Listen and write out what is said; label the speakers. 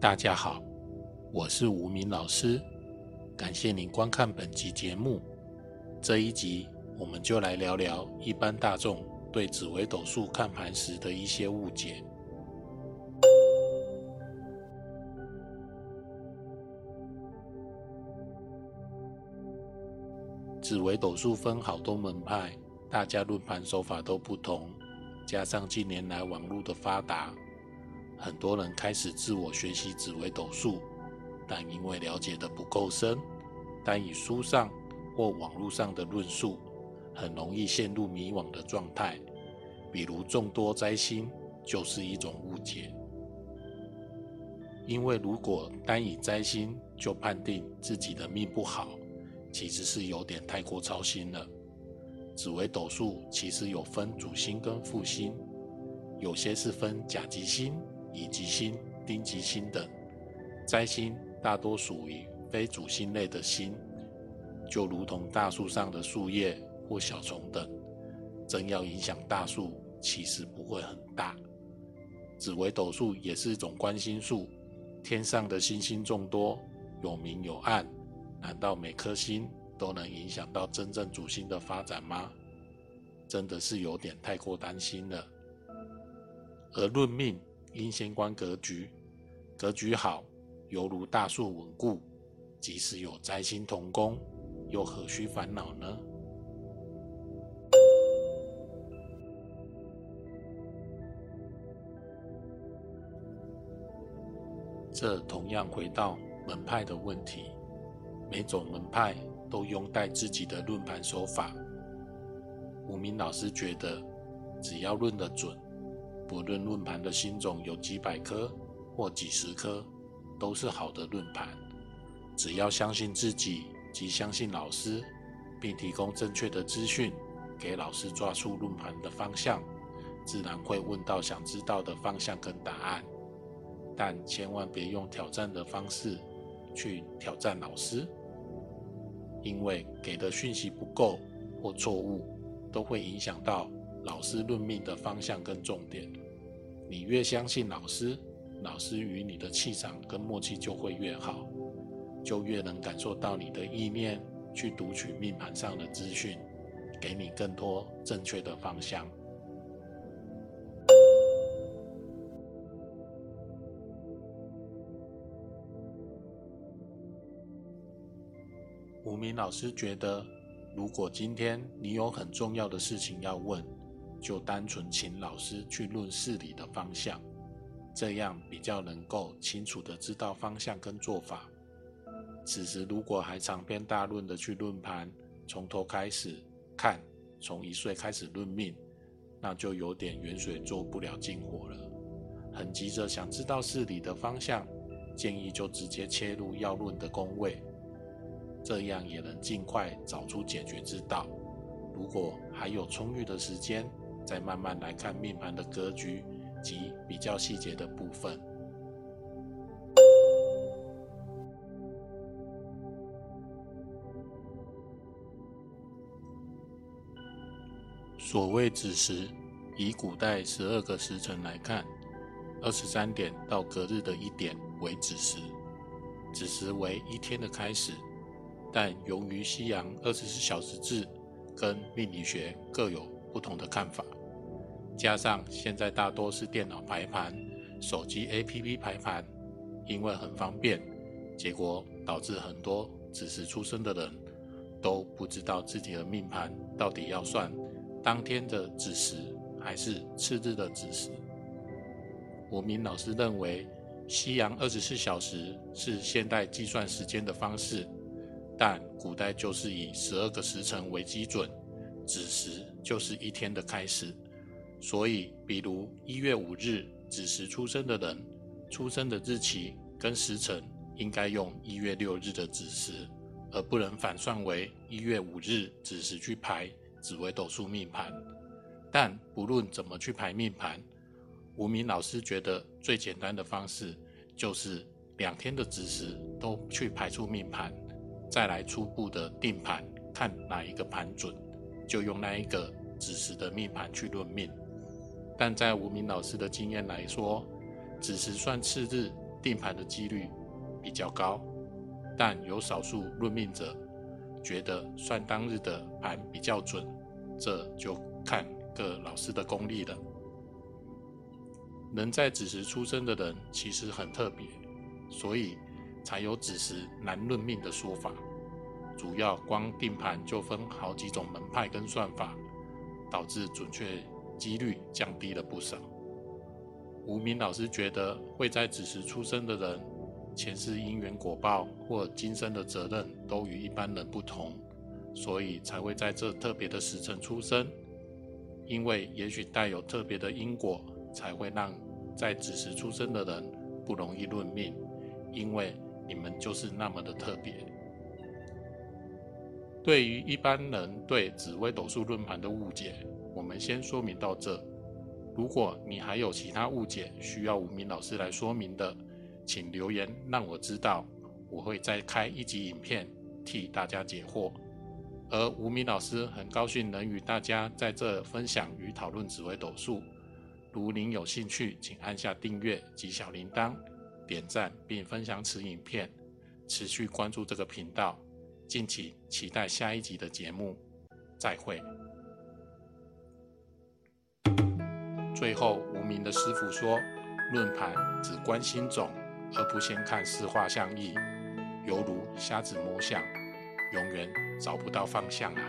Speaker 1: 大家好，我是吴明老师，感谢您观看本集节目。这一集我们就来聊聊一般大众对紫微斗数看盘时的一些误解。紫微斗数分好多门派，大家论盘手法都不同，加上近年来网络的发达。很多人开始自我学习紫微斗数，但因为了解的不够深，单以书上或网络上的论述，很容易陷入迷惘的状态。比如众多灾星就是一种误解，因为如果单以灾星就判定自己的命不好，其实是有点太过操心了。紫微斗数其实有分主星跟副星，有些是分甲吉星。乙吉星、丁吉星等灾星大多属于非主星类的星，就如同大树上的树叶或小虫等，真要影响大树，其实不会很大。紫微斗数也是一种观星术，天上的星星众多，有明有暗，难道每颗星都能影响到真正主星的发展吗？真的是有点太过担心了。而论命。应先观格局，格局好，犹如大树稳固。即使有灾星同宫，又何须烦恼呢？这同样回到门派的问题，每种门派都拥戴自己的论盘手法。吴明老师觉得，只要论得准。不论论盘的新种有几百颗或几十颗，都是好的论盘。只要相信自己及相信老师，并提供正确的资讯给老师抓出论盘的方向，自然会问到想知道的方向跟答案。但千万别用挑战的方式去挑战老师，因为给的讯息不够或错误，都会影响到。老师论命的方向跟重点，你越相信老师，老师与你的气场跟默契就会越好，就越能感受到你的意念，去读取命盘上的资讯，给你更多正确的方向。吴明老师觉得，如果今天你有很重要的事情要问。就单纯请老师去论事理的方向，这样比较能够清楚的知道方向跟做法。此时如果还长篇大论的去论盘，从头开始看，从一岁开始论命，那就有点远水做不了近火了。很急着想知道事理的方向，建议就直接切入要论的宫位，这样也能尽快找出解决之道。如果还有充裕的时间，再慢慢来看命盘的格局及比较细节的部分。所谓子时，以古代十二个时辰来看，二十三点到隔日的一点为子时，子时为一天的开始。但由于西洋二十四小时制跟命理学各有不同的看法。加上现在大多是电脑排盘、手机 APP 排盘，因为很方便，结果导致很多子时出生的人都不知道自己的命盘到底要算当天的子时还是次日的子时。吴明老师认为，西洋二十四小时是现代计算时间的方式，但古代就是以十二个时辰为基准，子时就是一天的开始。所以，比如一月五日子时出生的人，出生的日期跟时辰应该用一月六日的子时，而不能反算为一月五日子时去排紫微斗数命盘。但不论怎么去排命盘，吴明老师觉得最简单的方式就是两天的子时都去排出命盘，再来初步的定盘，看哪一个盘准，就用那一个子时的命盘去论命。但在吴明老师的经验来说，子时算次日定盘的几率比较高，但有少数论命者觉得算当日的盘比较准，这就看各老师的功力了。能在子时出生的人其实很特别，所以才有子时难论命的说法。主要光定盘就分好几种门派跟算法，导致准确几率降低了不少。吴明老师觉得会在子时出生的人，前世因缘果报或今生的责任都与一般人不同，所以才会在这特别的时辰出生。因为也许带有特别的因果。才会让在子时出生的人不容易论命，因为你们就是那么的特别。对于一般人对紫微斗数论盘的误解，我们先说明到这。如果你还有其他误解需要吴明老师来说明的，请留言让我知道，我会再开一集影片替大家解惑。而吴明老师很高兴能与大家在这分享与讨论紫微斗数。如您有兴趣，请按下订阅及小铃铛，点赞并分享此影片，持续关注这个频道，敬请期待下一集的节目。再会。最后，无名的师傅说：“论盘只关心种，而不先看四化相意，犹如瞎子摸象，永远找不到方向啊。”